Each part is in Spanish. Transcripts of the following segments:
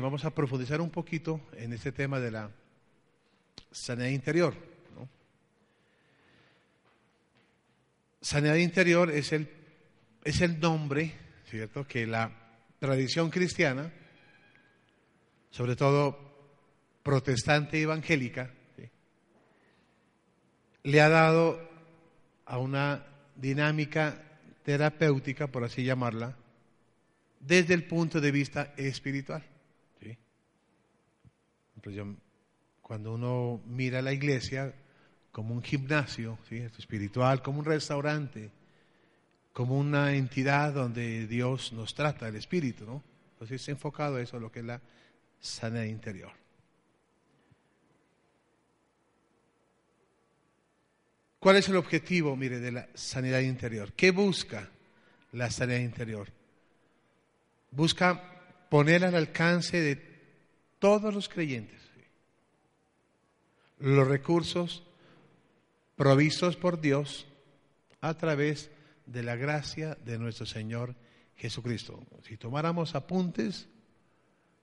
Vamos a profundizar un poquito en este tema de la sanidad interior. Sanidad interior es el, es el nombre, ¿cierto?, que la tradición cristiana, sobre todo protestante evangélica, le ha dado a una dinámica terapéutica, por así llamarla, desde el punto de vista espiritual. ¿Sí? Pues yo, cuando uno mira la iglesia como un gimnasio espiritual, como un restaurante, como una entidad donde Dios nos trata, el espíritu, ¿no? Entonces es enfocado a eso, lo que es la sanidad interior. ¿Cuál es el objetivo, mire, de la sanidad interior? ¿Qué busca la sanidad interior? Busca poner al alcance de todos los creyentes los recursos provistos por Dios a través de la gracia de nuestro Señor Jesucristo. Si tomáramos apuntes,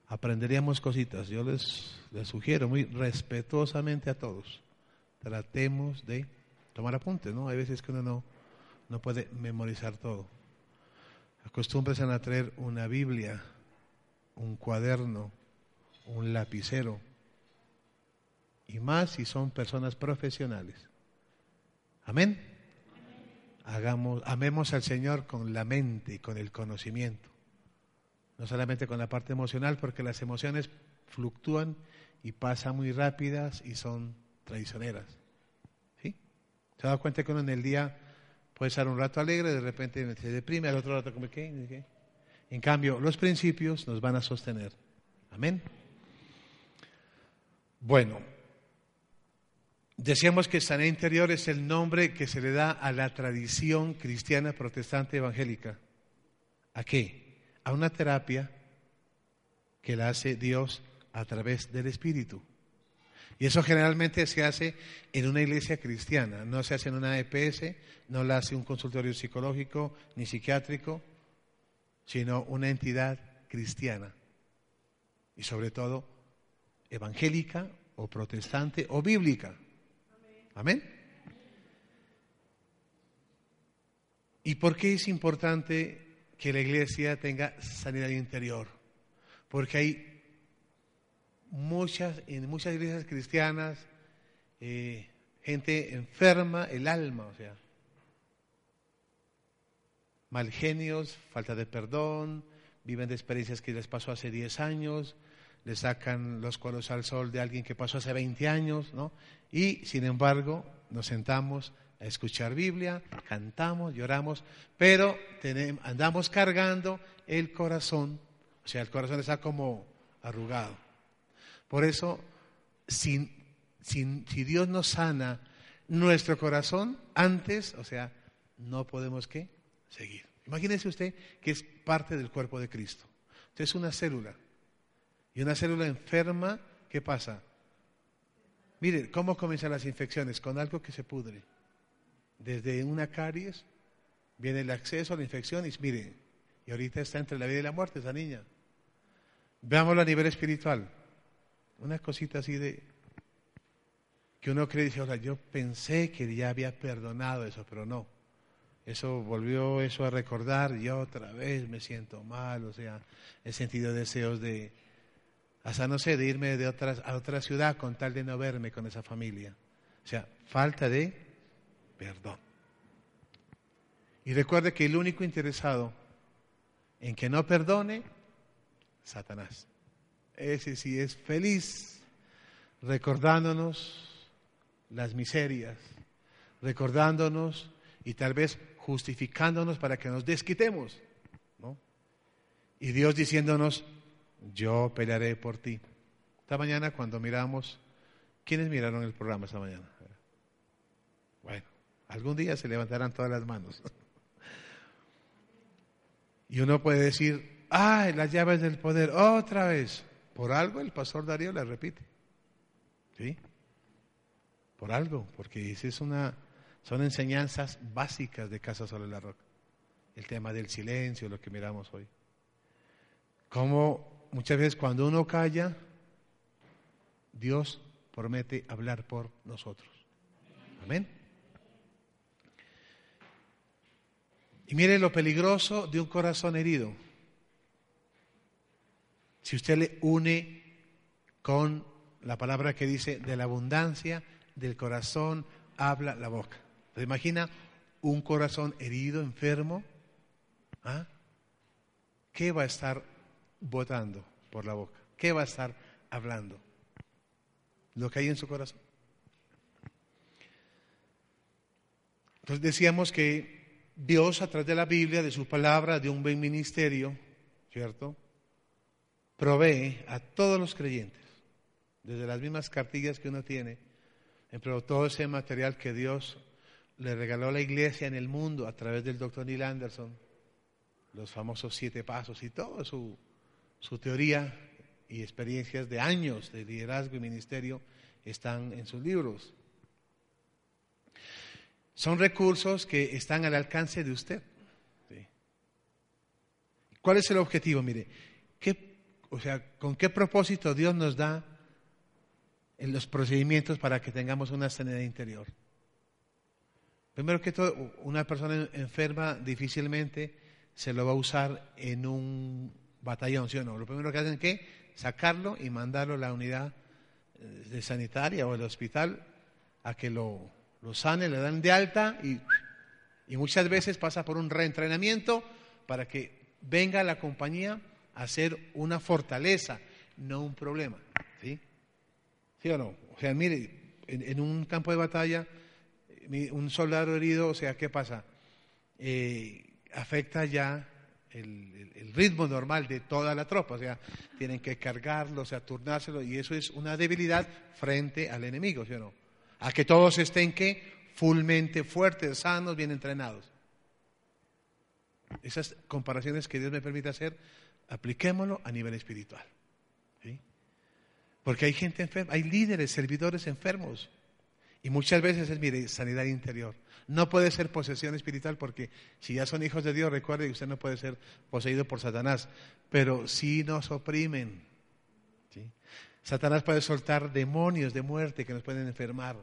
aprenderíamos cositas. Yo les, les sugiero muy respetuosamente a todos, tratemos de tomar apuntes, ¿no? Hay veces que uno no, no puede memorizar todo. Acostúmbrense a traer una Biblia, un cuaderno, un lapicero, y más si son personas profesionales. Amén. Hagamos, amemos al Señor con la mente y con el conocimiento, no solamente con la parte emocional, porque las emociones fluctúan y pasan muy rápidas y son traicioneras. ¿Sí? ¿Se dado cuenta que uno en el día puede estar un rato alegre, de repente se deprime, al otro rato como que... En cambio, los principios nos van a sostener. Amén. Bueno, decíamos que sanidad interior es el nombre que se le da a la tradición cristiana protestante evangélica. ¿A qué? A una terapia que la hace Dios a través del Espíritu. Y eso generalmente se hace en una iglesia cristiana, no se hace en una EPS, no la hace un consultorio psicológico ni psiquiátrico, sino una entidad cristiana. Y sobre todo evangélica o protestante o bíblica. Amén. ¿Y por qué es importante que la iglesia tenga sanidad interior? Porque hay muchas, en muchas iglesias cristianas, eh, gente enferma el alma, o sea, mal genios, falta de perdón, viven de experiencias que les pasó hace 10 años, le sacan los cueros al sol de alguien que pasó hace 20 años, ¿no? Y sin embargo, nos sentamos a escuchar Biblia, cantamos, lloramos, pero andamos cargando el corazón, o sea, el corazón está como arrugado. Por eso, si Dios nos sana nuestro corazón antes, o sea, no podemos qué? Seguir. Imagínese usted que es parte del cuerpo de Cristo. Usted es una célula. Y una célula enferma, ¿qué pasa? Mire, ¿cómo comienzan las infecciones? Con algo que se pudre. Desde una caries viene el acceso a la infección y mire, Y ahorita está entre la vida y la muerte esa niña. Veámoslo a nivel espiritual. Una cosita así de que uno cree, dice, ahora yo pensé que ya había perdonado eso, pero no. Eso volvió eso a recordar y otra vez me siento mal, o sea, he sentido deseos de, hasta no sé, de irme de otras, a otra ciudad con tal de no verme con esa familia. O sea, falta de perdón. Y recuerde que el único interesado en que no perdone, Satanás. Ese sí es feliz recordándonos las miserias, recordándonos y tal vez justificándonos para que nos desquitemos. ¿no? Y Dios diciéndonos, yo pelearé por ti. Esta mañana cuando miramos, ¿quiénes miraron el programa esta mañana? Bueno, algún día se levantarán todas las manos. Y uno puede decir, ay, las llaves del poder, otra vez. Por algo el pastor Darío le repite. ¿Sí? Por algo, porque es una, son enseñanzas básicas de Casa sobre la Roca. El tema del silencio, lo que miramos hoy. Como muchas veces cuando uno calla, Dios promete hablar por nosotros. Amén. Y mire lo peligroso de un corazón herido. Si usted le une con la palabra que dice, de la abundancia del corazón habla la boca. ¿Se imagina un corazón herido, enfermo? ¿Ah? ¿Qué va a estar votando por la boca? ¿Qué va a estar hablando? Lo que hay en su corazón. Entonces decíamos que Dios a través de la Biblia, de su palabra, de un buen ministerio, ¿cierto? Provee a todos los creyentes, desde las mismas cartillas que uno tiene, pero todo ese material que Dios le regaló a la iglesia en el mundo a través del doctor Neil Anderson, los famosos siete pasos y toda su, su teoría y experiencias de años de liderazgo y ministerio están en sus libros. Son recursos que están al alcance de usted. ¿Cuál es el objetivo? Mire, o sea, ¿con qué propósito Dios nos da en los procedimientos para que tengamos una sanidad interior? Primero que todo, una persona enferma difícilmente se lo va a usar en un batallón, ¿sí o no? Lo primero que hacen es que sacarlo y mandarlo a la unidad eh, de sanitaria o al hospital a que lo lo sane, le dan de alta y, y muchas veces pasa por un reentrenamiento para que venga la compañía a ser una fortaleza, no un problema. ¿Sí? ¿Sí o no? O sea, mire, en, un campo de batalla, un soldado herido, o sea, ¿qué pasa? Eh, afecta ya el, el, ritmo normal de toda la tropa, o sea, tienen que cargarlo, o sea, turnárselo, y eso es una debilidad frente al enemigo, ¿sí o no? a que todos estén que fullmente fuertes, sanos, bien entrenados. Esas comparaciones que Dios me permite hacer, apliquémoslo a nivel espiritual. Porque hay gente enferma, hay líderes, servidores enfermos. Y muchas veces es, mire, sanidad interior. No puede ser posesión espiritual porque si ya son hijos de Dios, recuerde que usted no puede ser poseído por Satanás. Pero sí nos oprimen. Satanás puede soltar demonios de muerte que nos pueden enfermar.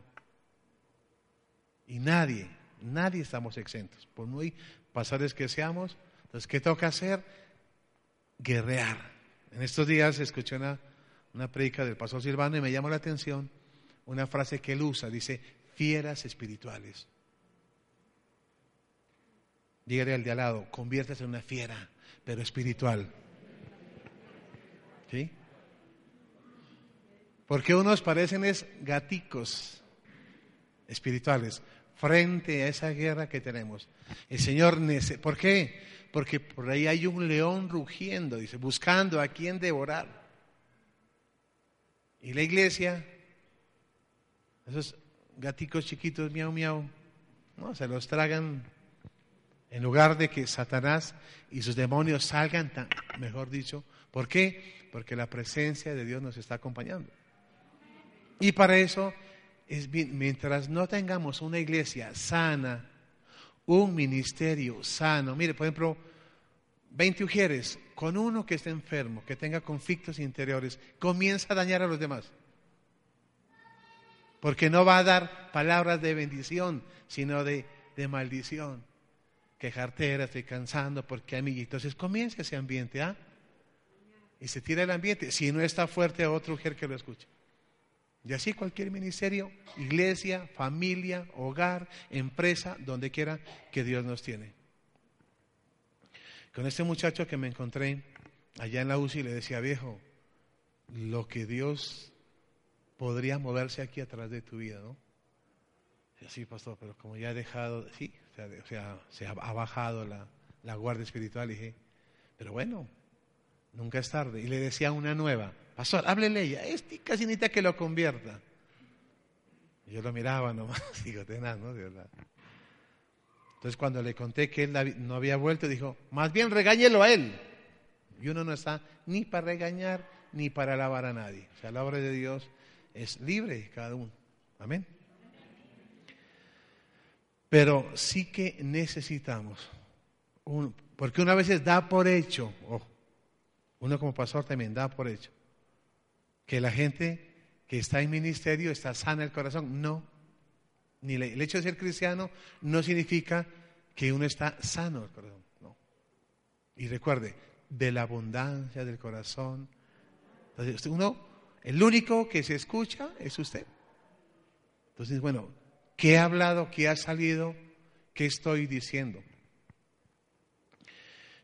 Y nadie, nadie estamos exentos. Por muy pasares que seamos, entonces, ¿qué toca hacer? Guerrear. En estos días escuché una, una predica del pastor Silvano y me llamó la atención una frase que él usa. Dice, fieras espirituales. Dígale al de al lado, conviértase en una fiera, pero espiritual. ¿Sí? Porque unos parecen es gaticos espirituales frente a esa guerra que tenemos. El Señor, ¿por qué? Porque por ahí hay un león rugiendo, dice, buscando a quien devorar. Y la iglesia, esos gaticos chiquitos, miau, miau, ¿no? se los tragan en lugar de que Satanás y sus demonios salgan, mejor dicho. ¿Por qué? Porque la presencia de Dios nos está acompañando. Y para eso, es mientras no tengamos una iglesia sana, un ministerio sano, mire, por ejemplo, 20 ujieres, con uno que esté enfermo, que tenga conflictos interiores, comienza a dañar a los demás. Porque no va a dar palabras de bendición, sino de, de maldición. Quejarte, estoy cansando, porque mí. Entonces comienza ese ambiente, ¿ah? Y se tira el ambiente. Si no está fuerte, a otro mujer que lo escuche. Y así cualquier ministerio, iglesia, familia, hogar, empresa, donde quiera que Dios nos tiene. Con este muchacho que me encontré allá en la UCI le decía, viejo, lo que Dios podría moverse aquí atrás de tu vida, ¿no? Así, pastor, pero como ya he dejado, sí, o sea, se ha, bajado la, guardia espiritual, y dije, pero bueno, nunca es tarde. Y le decía una nueva, pastor, háblele ella, este casi necesita que lo convierta. Yo lo miraba nomás, digo, tenaz, ¿no? De verdad. Entonces cuando le conté que él no había vuelto, dijo, más bien regáñelo a él. Y uno no está ni para regañar ni para alabar a nadie. O sea, la obra de Dios es libre cada uno. Amén. Pero sí que necesitamos, porque una vez da por hecho, uno como pastor también da por hecho, que la gente que está en ministerio está sana el corazón. No, ni el hecho de ser cristiano no significa que uno está sano corazón. No. Y recuerde, de la abundancia del corazón. Entonces, uno, el único que se escucha es usted. Entonces, bueno, ¿qué he hablado? ¿Qué ha salido? ¿Qué estoy diciendo?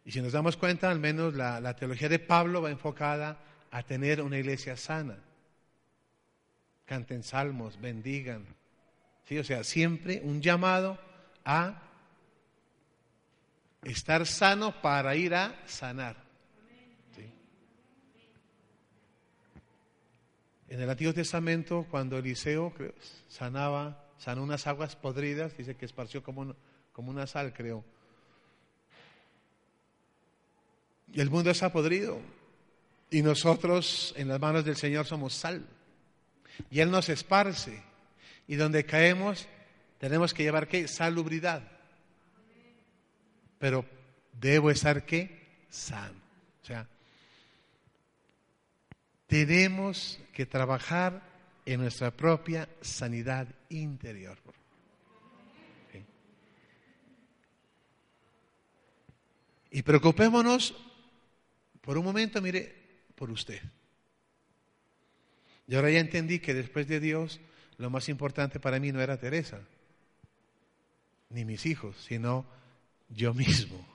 Y si nos damos cuenta, al menos la, teología de Pablo va enfocada a tener una iglesia sana. Canten salmos, bendigan, ¿Sí? O sea, siempre un llamado a estar sano para ir a sanar. En el Antiguo Testamento, cuando Eliseo sanaba, sanó unas aguas podridas, dice que esparció como, como una sal, creo. Y el mundo está podrido. Y nosotros en las manos del Señor somos sal. Y Él nos esparce. Y donde caemos, tenemos que llevar qué? Salubridad. Pero debo estar qué? Sano. O sea, tenemos que trabajar en nuestra propia sanidad interior. Y preocupémonos por un momento, mire, por usted. Y ahora ya entendí que después de Dios lo más importante para mí no era Teresa, ni mis hijos, sino yo mismo.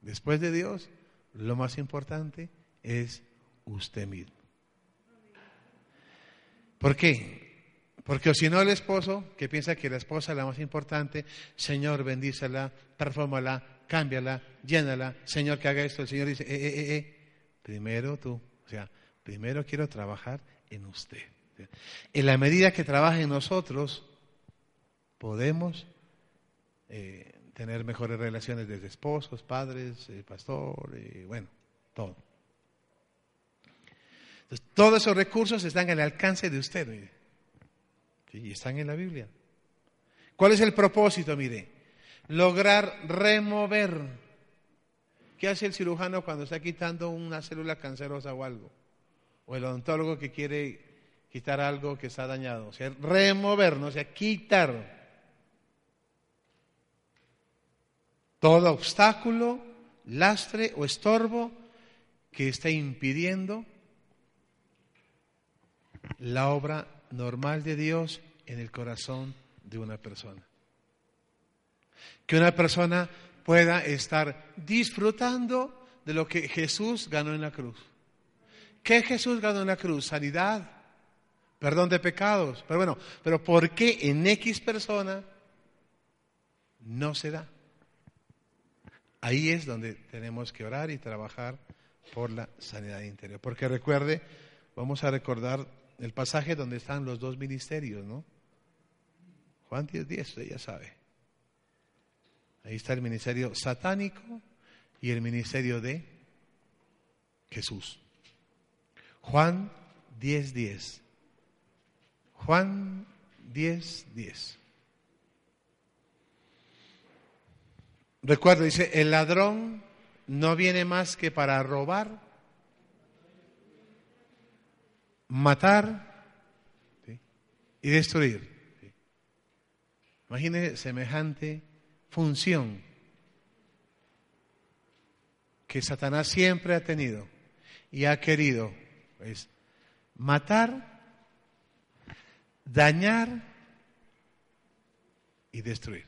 Después de Dios, lo más importante es usted mismo. ¿Por qué? Porque si no el esposo, que piensa que la esposa es la más importante, Señor, bendícela, perfómala, cámbiala, llénala, Señor, que haga esto. El Señor dice, eh, eh, eh, primero tú, o sea, primero quiero trabajar en usted. En la medida que trabaja en nosotros, podemos tener mejores relaciones desde esposos, padres, pastor, bueno, todo. Todos esos recursos están al alcance de usted, mire. Y están en la Biblia. ¿Cuál es el propósito, mire? Lograr remover. ¿Qué hace el cirujano cuando está quitando una célula cancerosa o algo? O el odontólogo que quiere quitar algo que está dañado, o sea, remover, no o sea, quitar todo obstáculo, lastre o estorbo que esté impidiendo la obra normal de Dios en el corazón de una persona. Que una persona pueda estar disfrutando de lo que Jesús ganó en la cruz. ¿Qué Jesús ganó en la cruz? Sanidad, perdón de pecados. Pero bueno, pero ¿por qué en X persona no se da? Ahí es donde tenemos que orar y trabajar por la sanidad interior. Porque recuerde, vamos a recordar el pasaje donde están los dos ministerios, ¿no? Juan 10, 10, usted ya sabe. Ahí está el ministerio satánico y el ministerio de Jesús. Juan 10, 10. Juan 10, 10. Recuerda, dice, el ladrón no viene más que para robar, matar y destruir. Imagine semejante función que Satanás siempre ha tenido y ha querido pues, matar, dañar y destruir.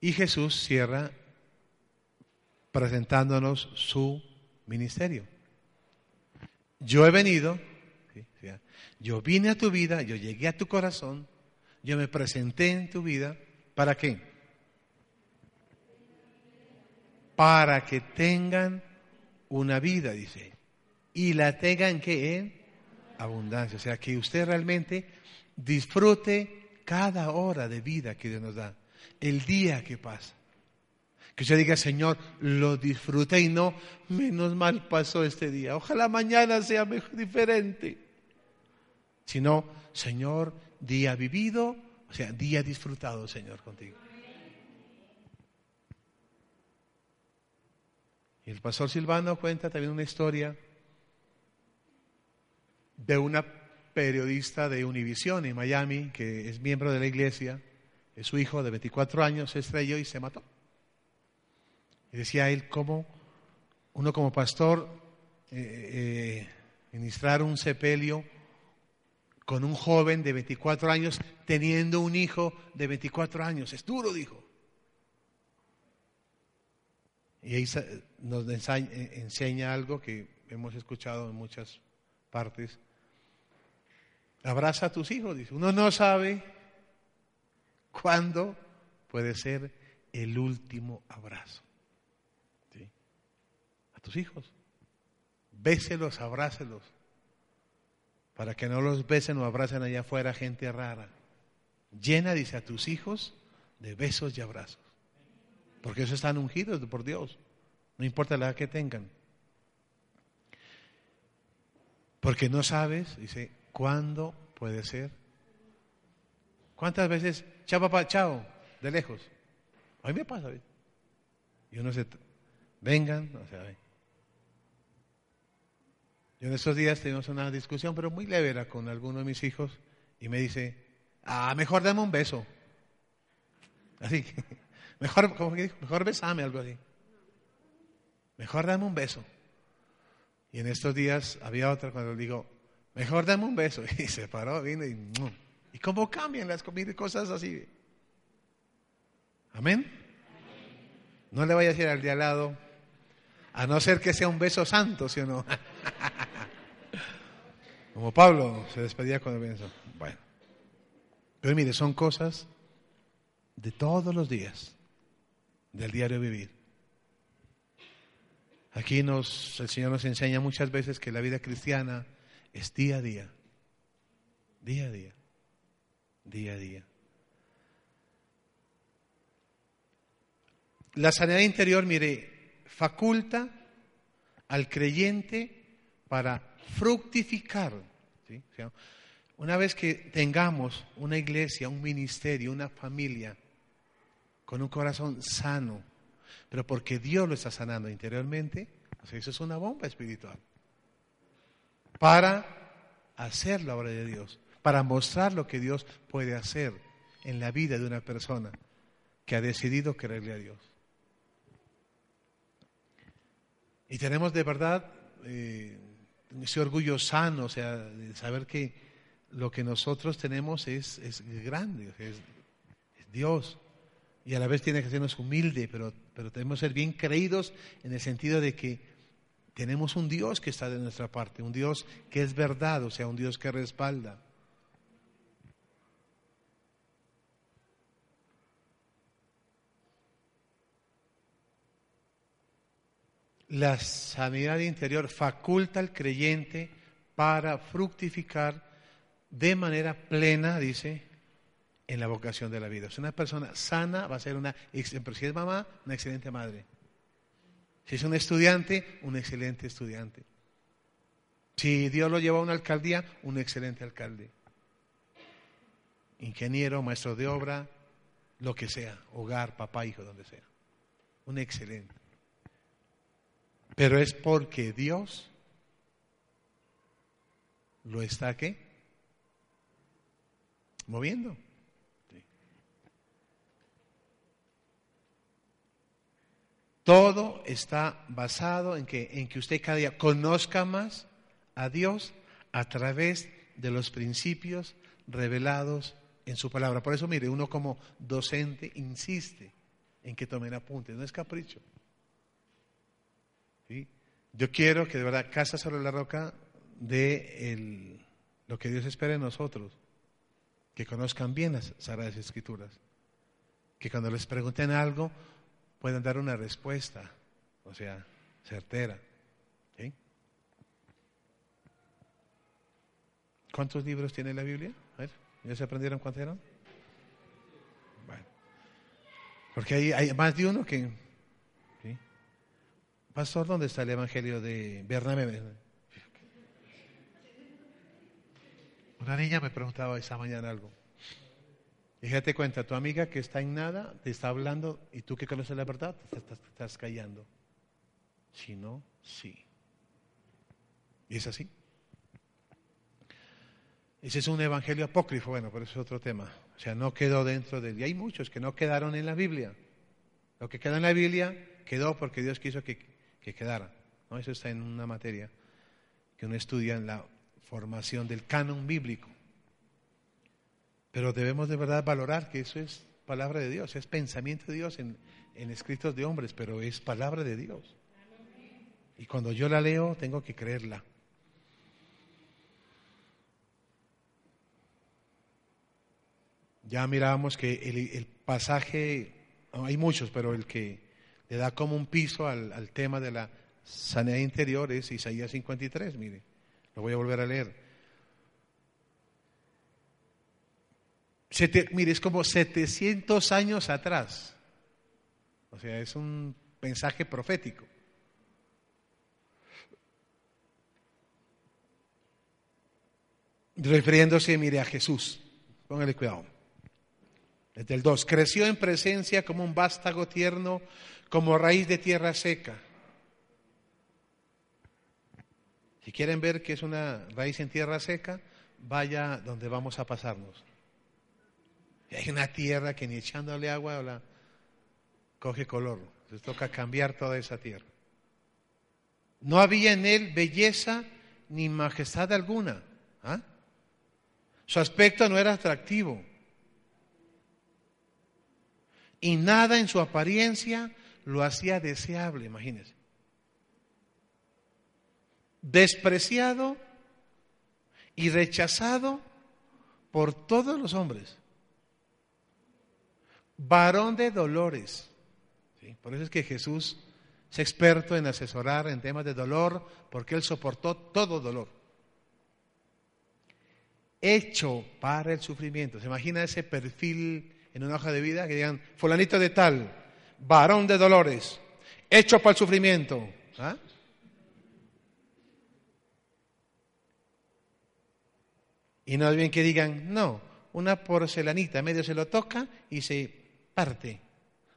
Y Jesús cierra presentándonos su ministerio. Yo he venido, yo vine a tu vida, yo llegué a tu corazón, yo me presenté en tu vida, ¿para qué? Para que tengan una vida, dice, y la tengan que en abundancia, o sea, que usted realmente disfrute cada hora de vida que Dios nos da el día que pasa. Que usted diga, Señor, lo disfruté y no, menos mal pasó este día. Ojalá mañana sea mejor, diferente. Sino, Señor, día vivido, o sea, día disfrutado, Señor, contigo. Y el pastor Silvano cuenta también una historia de una periodista de Univision en Miami, que es miembro de la iglesia, su hijo de 24 años se estrelló y se mató. Y decía él cómo uno como pastor eh, eh, ministrar un sepelio con un joven de 24 años teniendo un hijo de 24 años. Es duro, dijo. Y ahí nos enseña algo que hemos escuchado en muchas partes. Abraza a tus hijos, dice. Uno no sabe ¿Cuándo puede ser el último abrazo? Tus hijos. Béselos, abrácelos. Para que no los besen o abracen allá afuera gente rara. Llena, dice, a tus hijos de besos y abrazos. Porque eso están ungidos por Dios. No importa la edad que tengan. Porque no sabes, dice, cuándo puede ser ¿Cuántas veces, chao papá, chao, de lejos? A mí me pasa. Y uno se, vengan, o sea, yo en estos días tuvimos una discusión, pero muy leve con alguno de mis hijos, y me dice, ah, mejor dame un beso. Así, mejor, como que dijo, mejor besame, algo así. Mejor dame un beso. Y en estos días había otra cuando le digo, mejor dame un beso. Y se paró, vino y... ¿Y cómo cambian las cosas así? Amén. No le vaya a decir al de al lado, a no ser que sea un beso santo, ¿sí o no? Como Pablo se despedía el beso. Bueno, pero mire, son cosas de todos los días, del diario vivir. Aquí nos, el Señor nos enseña muchas veces que la vida cristiana es día a día, día a día día a día. La sanidad interior, mire, faculta al creyente para fructificar. una vez que tengamos una iglesia, un ministerio, una familia con un corazón sano, pero porque Dios lo está sanando interiormente, eso es una bomba espiritual. Para hacer la obra de Dios para mostrar lo que Dios puede hacer en la vida de una persona que ha decidido creerle a Dios. Y tenemos de verdad eh, ese orgullo sano, o sea, de saber que lo que nosotros tenemos es, es grande, es, Dios. Y a la vez tiene que sernos humilde, pero, pero tenemos que ser bien creídos en el sentido de que tenemos un Dios que está de nuestra parte, un Dios que es verdad, o sea, un Dios que respalda. La sanidad interior faculta al creyente para fructificar de manera plena, dice, en la vocación de la vida. Si una persona sana va a ser una, si es mamá, una excelente madre. Si es un estudiante, un excelente estudiante. Si Dios lo lleva a una alcaldía, un excelente alcalde. Ingeniero, maestro de obra, lo que sea, hogar, papá, hijo, donde sea. Un excelente. Pero es porque Dios lo está qué? Moviendo. Todo está basado en que, en que usted cada día conozca más a Dios a través de los principios revelados en su palabra. Por eso, mire, uno como docente insiste en que tomen apuntes, no es capricho. Yo quiero que de verdad Casa sobre la Roca de lo que Dios espera de nosotros, que conozcan bien las Sagradas Escrituras, que cuando les pregunten algo puedan dar una respuesta, o sea, certera. ¿Cuántos libros tiene la Biblia? A ver, ¿ya se aprendieron cuántos eran? Bueno, porque hay, hay más de uno que... Pastor, ¿dónde está el Evangelio de Bernabé? Una niña me preguntaba esa mañana algo. Fíjate cuenta, tu amiga que está en nada te está hablando y tú que conoces la verdad te estás, callando. Si no, sí. ¿Y es así? Ese es un evangelio apócrifo, bueno, pero es otro tema. O sea, no quedó dentro de... Y hay muchos que no quedaron en la Biblia. Lo que queda en la Biblia quedó porque Dios quiso que, que quedara. ¿no? Eso está en una materia que uno estudia en la formación del canon bíblico. Pero debemos de verdad valorar que eso es palabra de Dios, es pensamiento de Dios en, escritos de hombres, pero es palabra de Dios. Y cuando yo la leo, tengo que creerla. Ya mirábamos que el, pasaje, hay muchos, pero el que le da como un piso al, al tema de la sanidad interior es Isaías 53, mire, lo voy a volver a leer. mire, es como 700 años atrás. O sea, es un mensaje profético. Refiriéndose, mire, a Jesús. Póngale cuidado. Desde el 2. Creció en presencia como un vástago tierno, como raíz de tierra seca. Si quieren ver que es una raíz en tierra seca, vaya donde vamos a pasarnos. Hay una tierra que ni echándole agua la coge color. Se toca cambiar toda esa tierra. No había en él belleza ni majestad alguna. ¿ah? Su aspecto no era atractivo. Y nada en su apariencia lo hacía deseable, imagínense. Despreciado y rechazado por todos los hombres varón de dolores. Por eso es que Jesús es experto en asesorar en temas de dolor, porque él soportó todo dolor. Hecho para el sufrimiento. ¿Se imagina ese perfil en una hoja de vida que digan, fulanito de tal, varón de dolores, hecho para el sufrimiento? ¿Ah? Y no es bien que digan, no, una porcelanita medio se lo toca y se parte.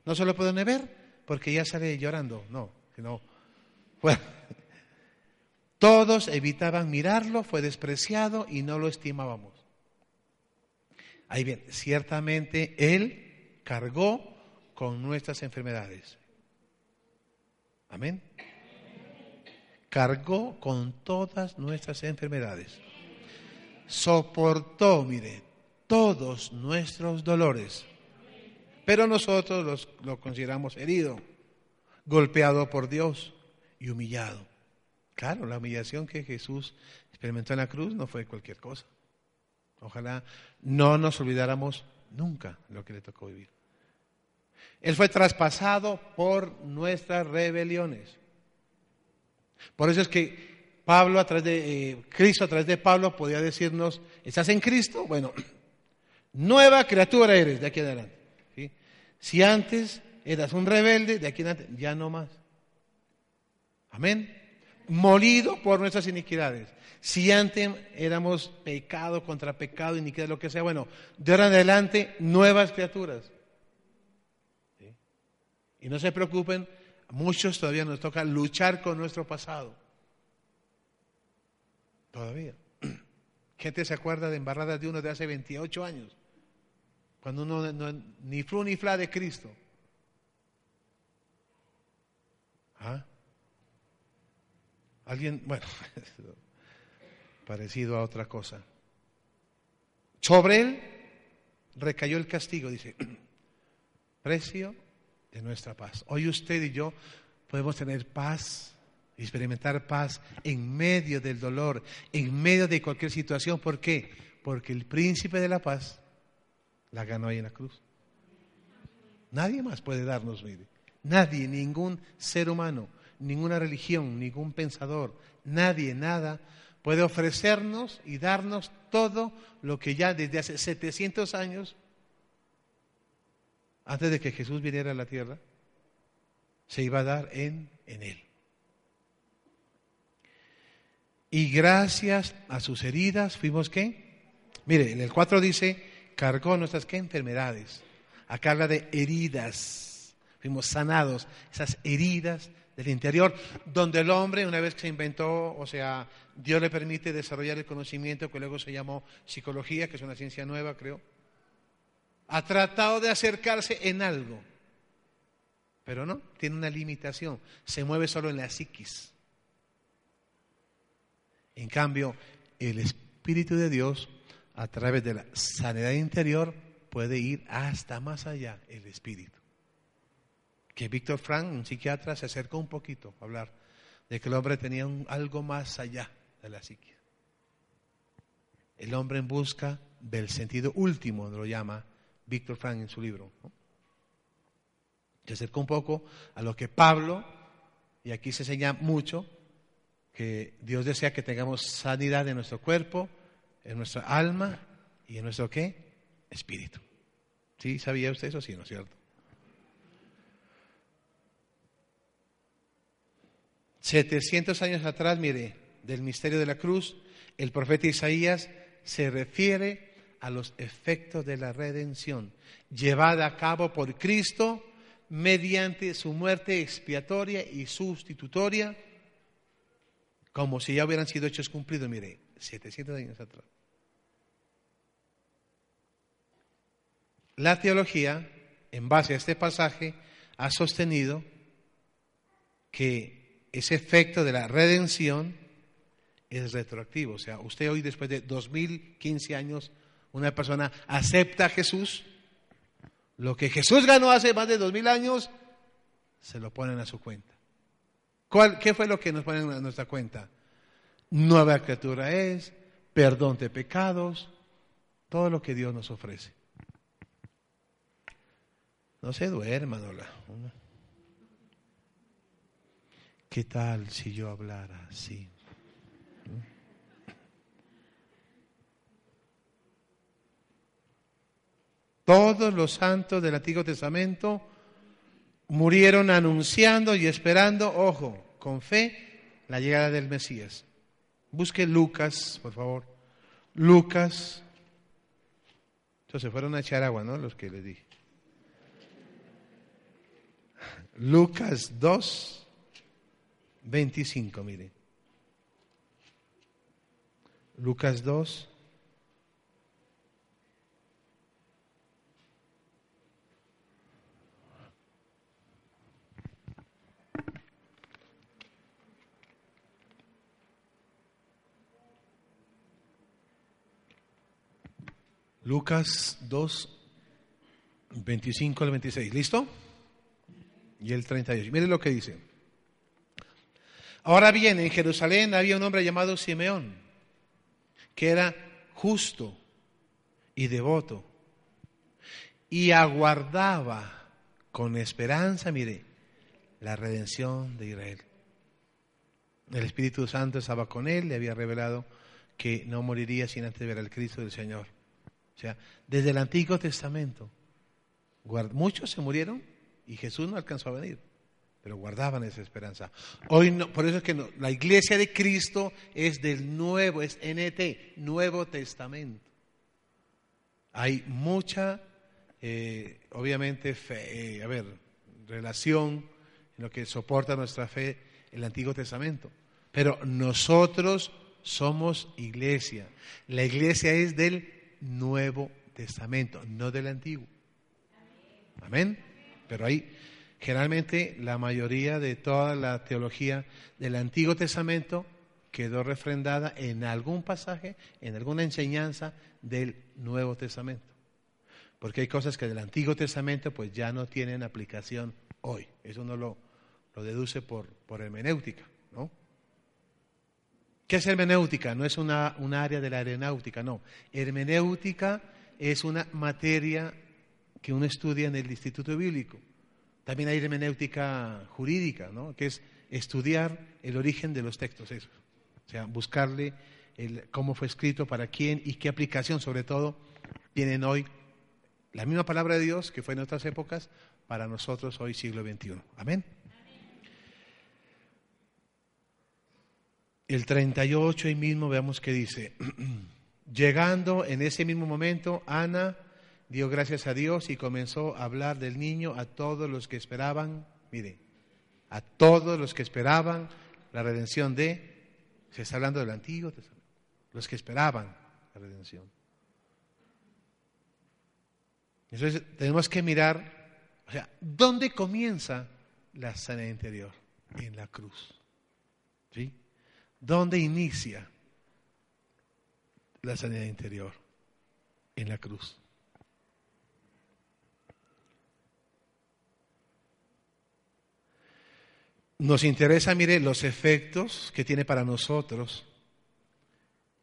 No se lo pueden ver porque ya sale llorando, no, sino, bueno, todos evitaban mirarlo, fue despreciado y no lo estimábamos. Ahí bien, ciertamente Él cargó con nuestras enfermedades. Amén. Cargó con todas nuestras enfermedades. Soportó, mire, todos nuestros dolores pero nosotros lo consideramos herido, golpeado por Dios y humillado. Claro, la humillación que Jesús experimentó en la cruz no fue cualquier cosa. Ojalá no nos olvidáramos nunca lo que le tocó vivir. Él fue traspasado por nuestras rebeliones. Por eso es que Pablo, a través de eh, Cristo, a través de Pablo, podía decirnos: ¿Estás en Cristo? Bueno, nueva criatura eres de aquí en adelante. Si antes eras un rebelde, de aquí en adelante ya no más. Amén. Molido por nuestras iniquidades. Si antes éramos pecado contra pecado, iniquidad, lo que sea, bueno, de ahora en adelante nuevas criaturas. Y no se preocupen, muchos todavía nos toca luchar con nuestro pasado. Todavía. Gente se acuerda de embarradas de uno de hace 28 años, cuando uno no, ni flu ni fla de Cristo. ¿Ah? Alguien, bueno, parecido a otra cosa. Sobre él recayó el castigo, dice, precio de nuestra paz. Hoy usted y yo podemos tener paz, experimentar paz en medio del dolor, en medio de cualquier situación. ¿Por qué? Porque el príncipe de la paz la ganó ahí en la cruz. Nadie más puede darnos, mire. Nadie, ningún ser humano, ninguna religión, ningún pensador, nadie, nada puede ofrecernos y darnos todo lo que ya desde hace 700 años, antes de que Jesús viniera a la tierra, se iba a dar en, en Él. Y gracias a sus heridas fuimos qué? Mire, en el 4 dice, cargó nuestras ¿qué? enfermedades. Acá habla de heridas. Fuimos sanados, esas heridas del interior, donde el hombre, una vez que se inventó, o sea, Dios le permite desarrollar el conocimiento que luego se llamó psicología, que es una ciencia nueva, creo, ha tratado de acercarse en algo, pero no, tiene una limitación, se mueve solo en la psiquis. En cambio, el Espíritu de Dios, a través de la sanidad interior, puede ir hasta más allá, el Espíritu que Víctor Frank, un psiquiatra, se acercó un poquito a hablar de que el hombre tenía algo más allá de la psique. El hombre en busca del sentido último, lo llama Víctor Frank en su libro. Se acercó un poco a lo que Pablo, y aquí se enseña mucho, que Dios desea que tengamos sanidad en nuestro cuerpo, en nuestra alma y en nuestro qué? Espíritu. ¿Sí? ¿Sabía usted eso? Sí, ¿no es cierto? 700 años atrás, mire, del misterio de la cruz, el profeta Isaías se refiere a los efectos de la redención, llevada a cabo por Cristo mediante su muerte expiatoria y sustitutoria, como si ya hubieran sido hechos cumplidos, mire, 700 años atrás. La teología, en base a este pasaje, ha sostenido que ese efecto de la redención es retroactivo. O sea, usted hoy, después de 2015 años, una persona acepta a Jesús, lo que Jesús ganó hace más de 2000 años, se lo ponen a su cuenta. ¿Cuál, ¿Qué fue lo que nos ponen a nuestra cuenta? Nueva criatura es, perdón de pecados, todo lo que Dios nos ofrece. No se duerma, Nola. ¿Qué tal si yo hablara así? Todos los santos del Antiguo Testamento murieron anunciando y esperando, ojo, con fe, la llegada del Mesías. Busque Lucas, por favor. Lucas. Entonces fueron a echar agua, ¿no? Los que les dije. Lucas 2, 25, mire. Lucas 2. Lucas 2, 25 al 26. ¿Listo? Y el 38. Mire lo que dice. Ahora bien, en Jerusalén había un hombre llamado Simeón, que era justo y devoto, y aguardaba con esperanza, mire, la redención de Israel. El Espíritu Santo estaba con él, le había revelado que no moriría sin antes ver al Cristo del Señor. O sea, desde el Antiguo Testamento, muchos se murieron y Jesús no alcanzó a venir pero guardaban esa esperanza. Hoy por eso es que la iglesia de Cristo es del nuevo, es NT, Nuevo Testamento. Hay mucha, eh, obviamente, fe, eh, a ver, relación, en lo que soporta nuestra fe el Antiguo Testamento. Pero nosotros somos iglesia. La iglesia es del Nuevo Testamento, no del Antiguo. Amén. Pero ahí, generalmente, la mayoría de toda la teología del Antiguo Testamento quedó refrendada en algún pasaje, en alguna enseñanza del Nuevo Testamento. Porque hay cosas que del Antiguo Testamento pues ya no tienen aplicación hoy. Eso uno lo, lo deduce por, por hermenéutica, ¿no? ¿Qué es hermenéutica? No es una, un área de la aeronáutica, no. Hermenéutica es una materia que uno estudia en el Instituto Bíblico. También hay hermenéutica jurídica, ¿no? que es estudiar el origen de los textos esos. O sea, buscarle el, cómo fue escrito, para quién y qué aplicación, sobre todo, tienen hoy la misma palabra de Dios que fue en otras épocas para nosotros hoy siglo XXI. Amén. El 38 y mismo veamos qué dice. Llegando en ese mismo momento, Ana dio gracias a Dios y comenzó a hablar del niño a todos los que esperaban, mire, a todos los que esperaban la redención de, se está hablando del Antiguo Testamento, los que esperaban la redención. Entonces tenemos que mirar, o sea, ¿dónde comienza la sanidad interior? En la cruz. ¿Sí? ¿Dónde inicia la sanidad interior? En la cruz. Nos interesa, mire, los efectos que tiene para nosotros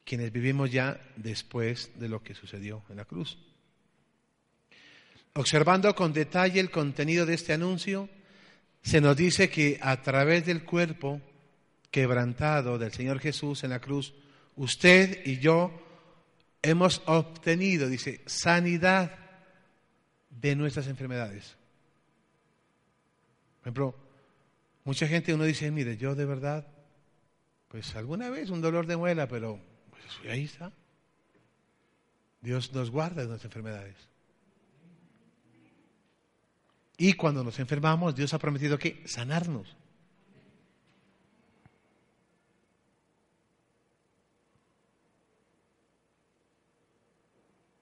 quienes vivimos ya después de lo que sucedió en la cruz. Observando con detalle el contenido de este anuncio, se nos dice que a través del cuerpo quebrantado del Señor Jesús en la cruz, usted y yo hemos obtenido, dice, sanidad de nuestras enfermedades. Por ejemplo, mucha gente uno dice, mire, yo de verdad, pues alguna vez un dolor de muela, pero pues ahí está. Dios nos guarda de nuestras enfermedades. Y cuando nos enfermamos, Dios ha prometido que sanarnos.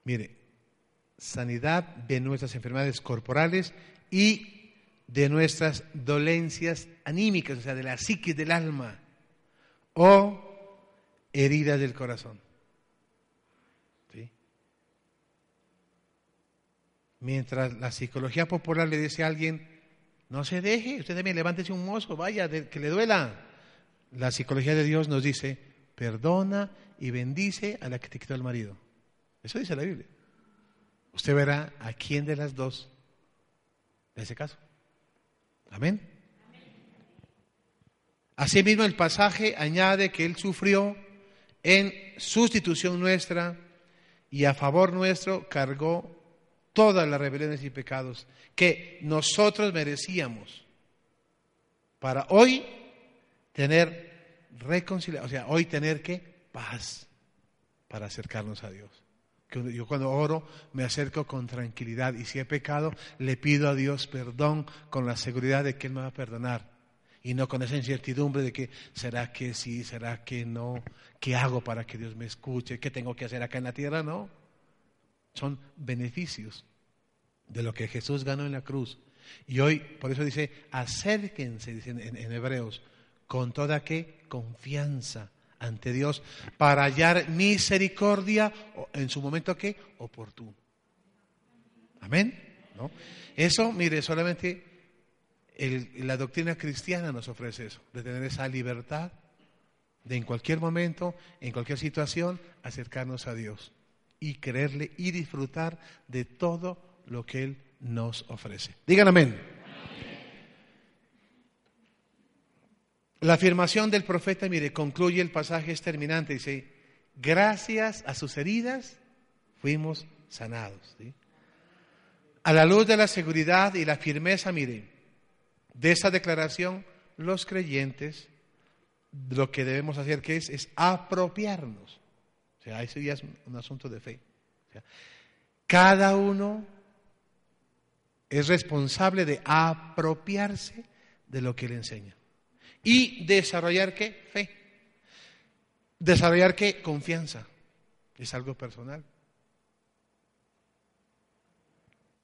Mire, sanidad de nuestras enfermedades corporales y de nuestras dolencias anímicas, o sea, de la psiquis del alma o heridas del corazón. Mientras la psicología popular le dice a alguien, no se deje, usted también levántese un mozo, vaya, que le duela. La psicología de Dios nos dice, perdona y bendice a la que te quitó el marido. Eso dice la Biblia. Usted verá a quién de las dos le hace caso. Amén. Asimismo, el pasaje añade que Él sufrió en sustitución nuestra y a favor nuestro cargó todas las rebeliones y pecados que nosotros merecíamos para hoy tener reconciliación, o sea, hoy tener que paz para acercarnos a Dios yo cuando oro me acerco con tranquilidad y si he pecado le pido a Dios perdón con la seguridad de que Él me va a perdonar y no con esa incertidumbre de que será que sí, será que no, qué hago para que Dios me escuche, qué tengo que hacer acá en la tierra, no. Son beneficios de lo que Jesús ganó en la cruz. Y hoy, por eso dice, acérquense, dicen en, en Hebreos, con toda qué confianza ante Dios para hallar misericordia en su momento que oportuno. Amén. ¿No? Eso, mire, solamente la doctrina cristiana nos ofrece eso, de tener esa libertad de en cualquier momento, en cualquier situación, acercarnos a Dios y creerle y disfrutar de todo lo que Él nos ofrece. Digan amén. La afirmación del profeta, mire, concluye el pasaje, es terminante, dice, gracias a sus heridas fuimos sanados. A la luz de la seguridad y la firmeza, mire, de esa declaración, los creyentes lo que debemos hacer que es, es apropiarnos. O sea, ese día es un asunto de fe. cada uno es responsable de apropiarse de lo que le enseña. Y desarrollar qué? Fe. Desarrollar qué? Confianza. Es algo personal.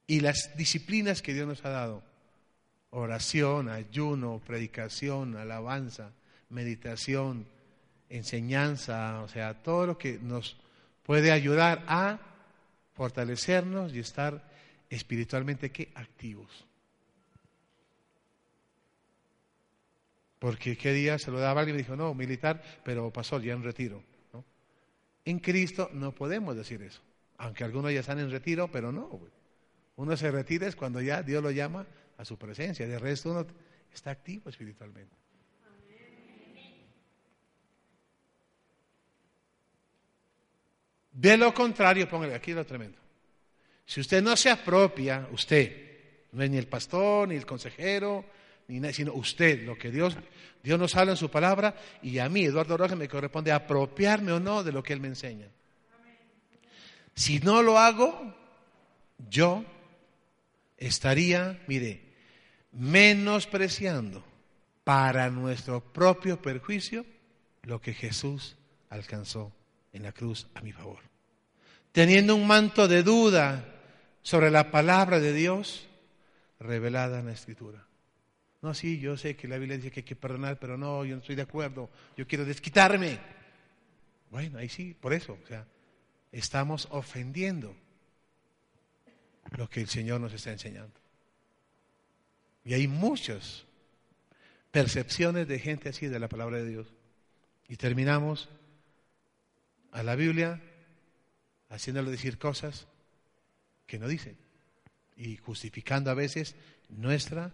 Y las disciplinas que Dios nos ha dado, oración, ayuno, predicación, alabanza, meditación, enseñanza, o sea, todo lo que nos puede ayudar a fortalecernos y estar espiritualmente ¿qué? activos. Porque qué día se lo daba alguien y me dijo, no, militar, pero pasó ya en retiro. En Cristo no podemos decir eso. Aunque algunos ya están en retiro, pero no. Uno se retira es cuando ya Dios lo llama a su presencia. De resto uno está activo espiritualmente. De lo contrario, póngale aquí lo tremendo. Si usted no se apropia, usted, no es ni el pastor, ni el consejero, sino usted, lo que Dios, Dios nos habla en su palabra, y a mí, Eduardo Rojas, me corresponde apropiarme o no de lo que Él me enseña. Si no lo hago, yo estaría, mire, menospreciando para nuestro propio perjuicio lo que Jesús alcanzó en la cruz a mi favor. Teniendo un manto de duda sobre la palabra de Dios revelada en la Escritura. No, sí, yo sé que la Biblia dice que hay que perdonar, pero no, yo no estoy de acuerdo, yo quiero desquitarme. Bueno, ahí sí, por eso, o sea, estamos ofendiendo lo que el Señor nos está enseñando. Y hay muchas percepciones de gente así de la palabra de Dios. Y terminamos a la Biblia haciéndole decir cosas que no dicen y justificando a veces nuestras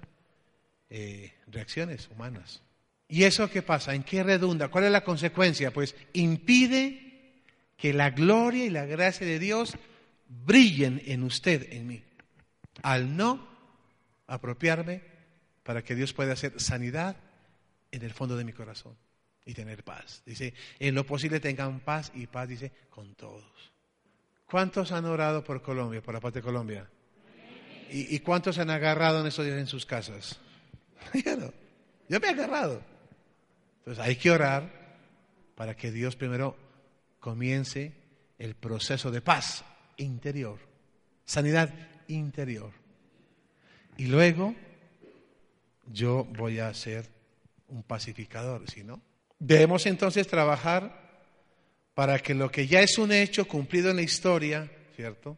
eh, reacciones humanas. ¿Y eso qué pasa? ¿En qué redunda? ¿Cuál es la consecuencia? Pues impide que la gloria y la gracia de Dios brillen en usted, en mí, al no apropiarme para que Dios pueda hacer sanidad en el fondo de mi corazón y tener paz. Dice, en lo posible tengan paz y paz, dice, con todos. ¿Cuántos han orado por Colombia, por la paz de Colombia? ¿Y, cuántos han agarrado en estos días en sus casas? yo me he agarrado. Entonces hay que orar para que Dios primero comience el proceso de paz interior, sanidad interior. Y luego yo voy a ser un pacificador, si no. Debemos entonces trabajar para que lo que ya es un hecho cumplido en la historia, ¿cierto?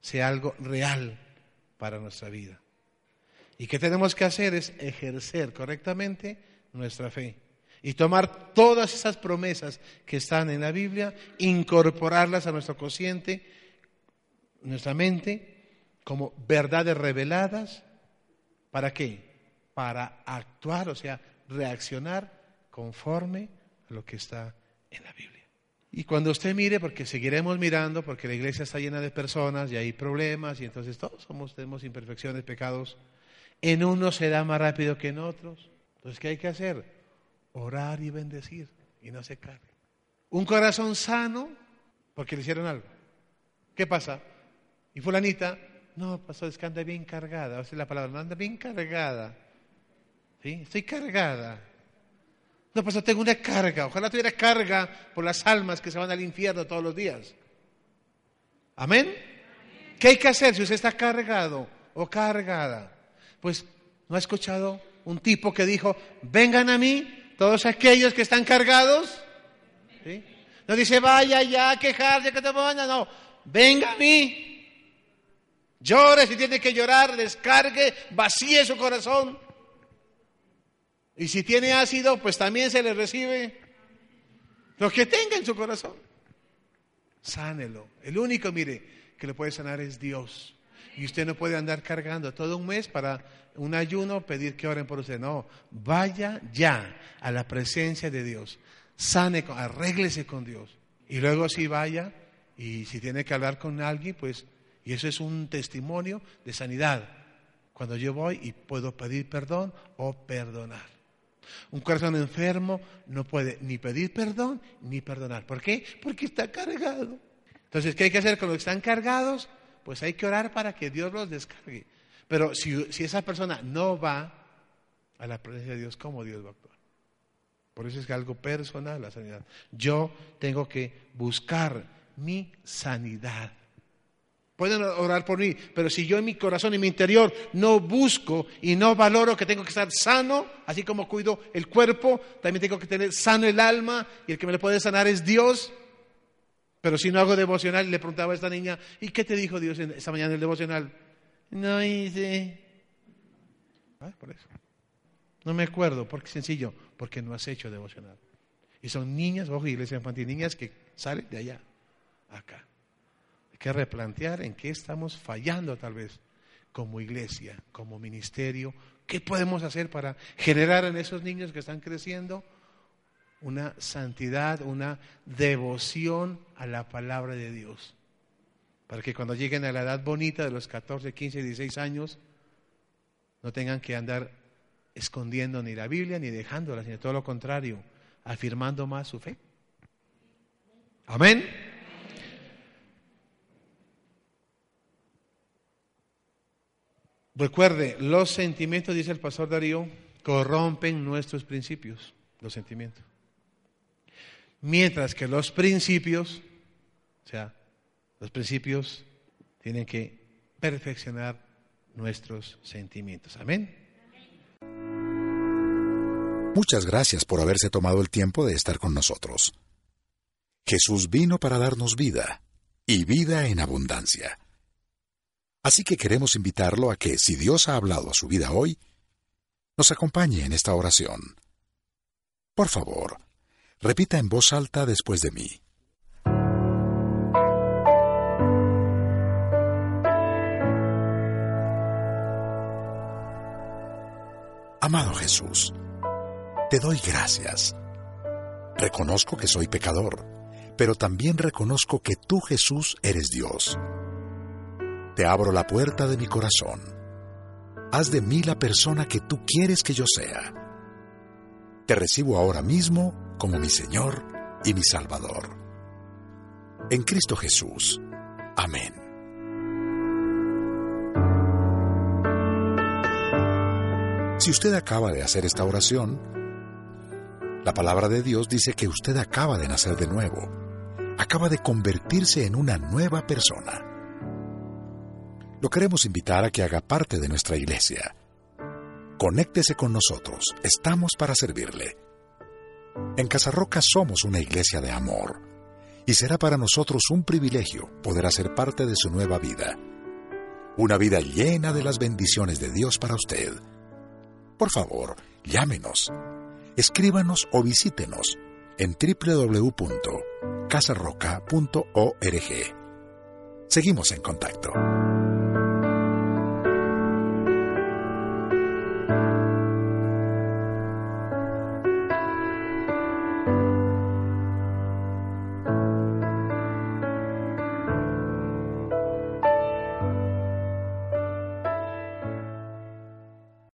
Sea algo real para nuestra vida. Y qué tenemos que hacer es ejercer correctamente nuestra fe y tomar todas esas promesas que están en la Biblia, incorporarlas a nuestro consciente nuestra mente como verdades reveladas. ¿Para qué? Para actuar, o sea, reaccionar conforme a lo que está en la Biblia. Y cuando usted mire, porque seguiremos mirando, porque la iglesia está llena de personas y hay problemas, y entonces todos somos, tenemos imperfecciones, pecados, en unos se da más rápido que en otros. Entonces, ¿qué hay que hacer? Orar y bendecir y no se cargue. Un corazón sano porque le hicieron algo. ¿Qué pasa? Y fulanita, no, pasó, es que anda bien cargada. O sea, la palabra, no anda bien cargada. ¿Sí? Estoy cargada. No, pasó, tengo una carga. Ojalá tuviera carga por las almas que se van al infierno todos los días. ¿Amén? ¿Qué hay que hacer si usted está cargado o cargada? Pues, ¿no ha escuchado un tipo que dijo, vengan a mí todos aquellos que están cargados? No dice, vaya ya a quejarse que te van no. Venga a mí, Llore si tiene que llorar, descargue, vacíe su corazón. Y si tiene ácido, pues también se le recibe lo que tenga en su corazón. Sánelo. El único, mire, que le puede sanar es Dios. Y usted no puede andar cargando todo un mes para un ayuno, pedir que oren por usted. No, vaya ya a la presencia de Dios. Sane, arréglese con Dios. Y luego si vaya y si tiene que hablar con alguien, pues y eso es un testimonio de sanidad. Cuando yo voy y puedo pedir perdón o perdonar. Un corazón enfermo no puede ni pedir perdón ni perdonar. ¿Por qué? Porque está cargado. Entonces, ¿qué hay que hacer con los que están cargados? Pues hay que orar para que Dios los descargue. Pero si, si esa persona no va a la presencia de Dios, ¿cómo Dios va a actuar? Por eso es algo personal la sanidad. Yo tengo que buscar mi sanidad. Pueden orar por mí, pero si yo en mi corazón, en mi interior, no busco y no valoro que tengo que estar sano, así como cuido el cuerpo, también tengo que tener sano el alma y el que me lo puede sanar es Dios. Pero si no hago devocional, le preguntaba a esta niña, ¿y qué te dijo Dios esta mañana en el devocional? No hice. Ah, por eso. No me acuerdo, porque sencillo, porque no has hecho devocional. Y son niñas, ojo, iglesia infantil, niñas que salen de allá, acá. Hay que replantear en qué estamos fallando tal vez como iglesia, como ministerio. ¿Qué podemos hacer para generar en esos niños que están creciendo una santidad, una devoción a la palabra de Dios? Para que cuando lleguen a la edad bonita de los 14, 15, 16 años, no tengan que andar escondiendo ni la Biblia ni dejándola, sino todo lo contrario, afirmando más su fe. Amén. Recuerde, los sentimientos, dice el pastor Darío, corrompen nuestros principios, los sentimientos. Mientras que los principios, o sea, los principios tienen que perfeccionar nuestros sentimientos. Amén. Muchas gracias por haberse tomado el tiempo de estar con nosotros. Jesús vino para darnos vida, y vida en abundancia. Así que queremos invitarlo a que, si Dios ha hablado a su vida hoy, nos acompañe en esta oración. Por favor, repita en voz alta después de mí. Amado Jesús, te doy gracias. Reconozco que soy pecador, pero también reconozco que tú, Jesús, eres Dios te abro la puerta de mi corazón. Haz de mí la persona que tú quieres que yo sea. Te recibo ahora mismo como mi Señor y mi Salvador. En Cristo Jesús. Amén. Si usted acaba de hacer esta oración, la palabra de Dios dice que usted acaba de nacer de nuevo, acaba de convertirse en una nueva persona lo queremos invitar a que haga parte de nuestra iglesia. Conéctese con nosotros, estamos para servirle. En Casa Roca somos una iglesia de amor y será para nosotros un privilegio poder hacer parte de su nueva vida. Una vida llena de las bendiciones de Dios para usted. Por favor, llámenos, escríbanos o visítenos en www.casarroca.org. Seguimos en contacto.